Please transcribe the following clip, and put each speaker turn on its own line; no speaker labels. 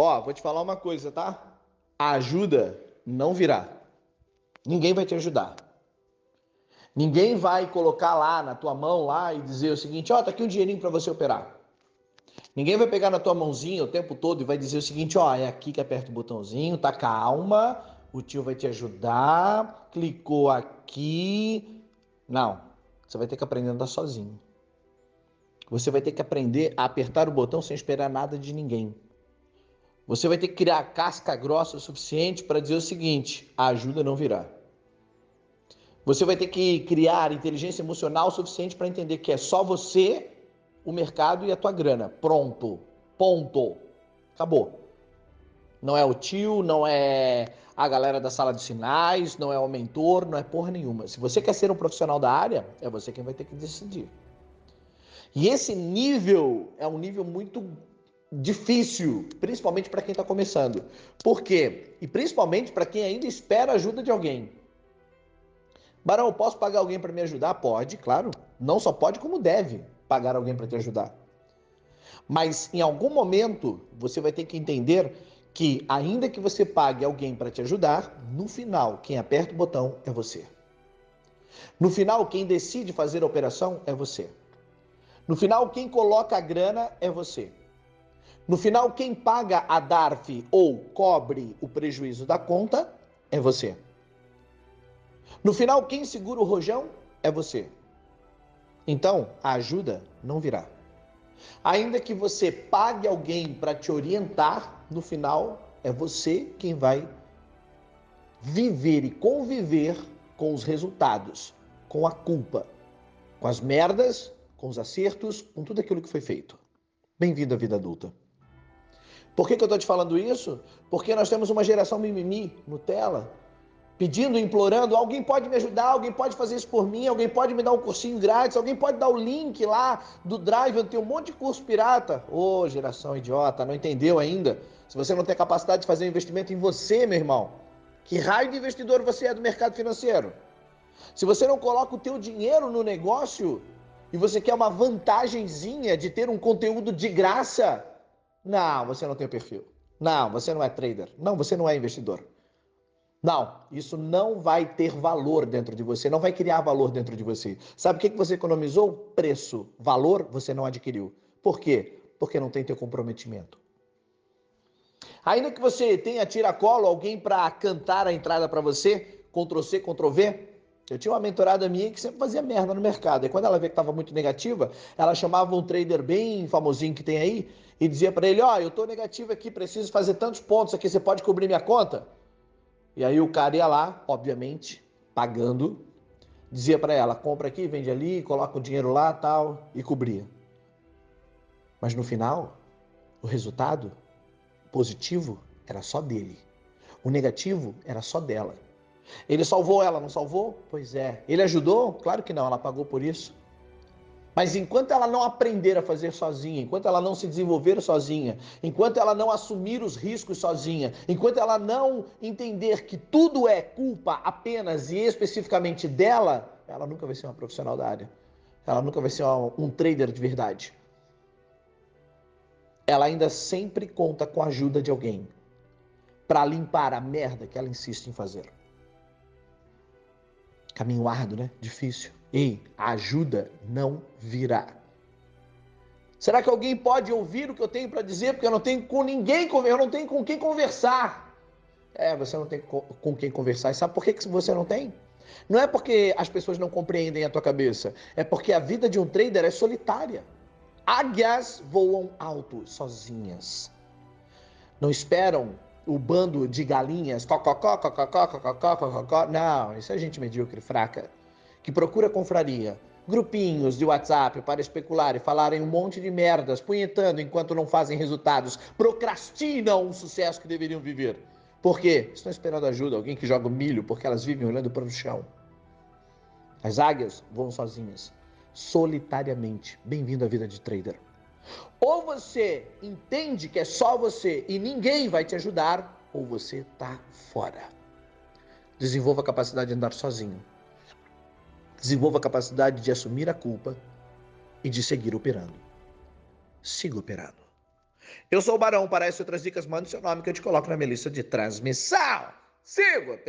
Ó, vou te falar uma coisa, tá? A ajuda não virá. Ninguém vai te ajudar. Ninguém vai colocar lá na tua mão lá e dizer o seguinte, ó, tá aqui um dinheirinho para você operar. Ninguém vai pegar na tua mãozinha o tempo todo e vai dizer o seguinte, ó, é aqui que aperta o botãozinho, tá calma, o tio vai te ajudar, clicou aqui. Não, você vai ter que aprender a andar sozinho. Você vai ter que aprender a apertar o botão sem esperar nada de ninguém. Você vai ter que criar casca grossa o suficiente para dizer o seguinte: a ajuda não virá. Você vai ter que criar inteligência emocional suficiente para entender que é só você, o mercado e a tua grana. Pronto. Ponto. Acabou. Não é o tio, não é a galera da sala de sinais, não é o mentor, não é porra nenhuma. Se você quer ser um profissional da área, é você quem vai ter que decidir. E esse nível é um nível muito difícil, principalmente para quem está começando. Por quê? E principalmente para quem ainda espera ajuda de alguém. Barão, posso pagar alguém para me ajudar? Pode, claro. Não só pode, como deve pagar alguém para te ajudar. Mas em algum momento você vai ter que entender que, ainda que você pague alguém para te ajudar, no final, quem aperta o botão é você. No final, quem decide fazer a operação é você. No final, quem coloca a grana é você. No final, quem paga a DARF ou cobre o prejuízo da conta é você. No final, quem segura o rojão é você. Então, a ajuda não virá. Ainda que você pague alguém para te orientar, no final é você quem vai viver e conviver com os resultados, com a culpa, com as merdas, com os acertos, com tudo aquilo que foi feito. Bem-vindo à vida adulta. Por que, que eu estou te falando isso? Porque nós temos uma geração mimimi, Nutella, pedindo, implorando, alguém pode me ajudar, alguém pode fazer isso por mim, alguém pode me dar um cursinho grátis, alguém pode dar o link lá do Drive, eu tenho um monte de curso pirata. Ô, oh, geração idiota, não entendeu ainda? Se você não tem capacidade de fazer um investimento em você, meu irmão, que raio de investidor você é do mercado financeiro? Se você não coloca o teu dinheiro no negócio e você quer uma vantagenzinha de ter um conteúdo de graça, não, você não tem perfil. Não, você não é trader. Não, você não é investidor. Não, isso não vai ter valor dentro de você, não vai criar valor dentro de você. Sabe o que você economizou? Preço. Valor você não adquiriu. Por quê? Porque não tem teu comprometimento. Ainda que você tenha tiracolo, alguém para cantar a entrada para você, Ctrl C, Ctrl V. Eu tinha uma mentorada minha que sempre fazia merda no mercado. E quando ela vê que estava muito negativa, ela chamava um trader bem famosinho que tem aí e dizia para ele: Ó, oh, eu estou negativo aqui, preciso fazer tantos pontos aqui, você pode cobrir minha conta? E aí o cara ia lá, obviamente, pagando, dizia para ela: compra aqui, vende ali, coloca o dinheiro lá, tal, e cobria. Mas no final, o resultado positivo era só dele. O negativo era só dela. Ele salvou ela, não salvou? Pois é. Ele ajudou? Claro que não, ela pagou por isso. Mas enquanto ela não aprender a fazer sozinha, enquanto ela não se desenvolver sozinha, enquanto ela não assumir os riscos sozinha, enquanto ela não entender que tudo é culpa apenas e especificamente dela, ela nunca vai ser uma profissional da área. Ela nunca vai ser um trader de verdade. Ela ainda sempre conta com a ajuda de alguém para limpar a merda que ela insiste em fazer. Caminho árduo, né? Difícil. Ei, a ajuda não virá. Será que alguém pode ouvir o que eu tenho para dizer? Porque eu não tenho com ninguém, eu não tenho com quem conversar. É, você não tem com quem conversar. E sabe por que você não tem? Não é porque as pessoas não compreendem a tua cabeça. É porque a vida de um trader é solitária. Águias voam alto, sozinhas. Não esperam o bando de galinhas. Cococó, cococó, cococó, cococó. Não, isso é gente medíocre, fraca que procura confraria, grupinhos de WhatsApp para especular e falarem um monte de merdas, punhetando enquanto não fazem resultados, procrastinam o sucesso que deveriam viver. Por quê? Estão esperando ajuda, alguém que joga milho, porque elas vivem olhando para o chão. As águias voam sozinhas, solitariamente. Bem-vindo à vida de trader. Ou você entende que é só você e ninguém vai te ajudar, ou você está fora. Desenvolva a capacidade de andar sozinho. Desenvolva a capacidade de assumir a culpa e de seguir operando. Siga operando. Eu sou o Barão, para essas outras dicas, mande seu nome que eu te coloco na minha lista de transmissão. Sigo!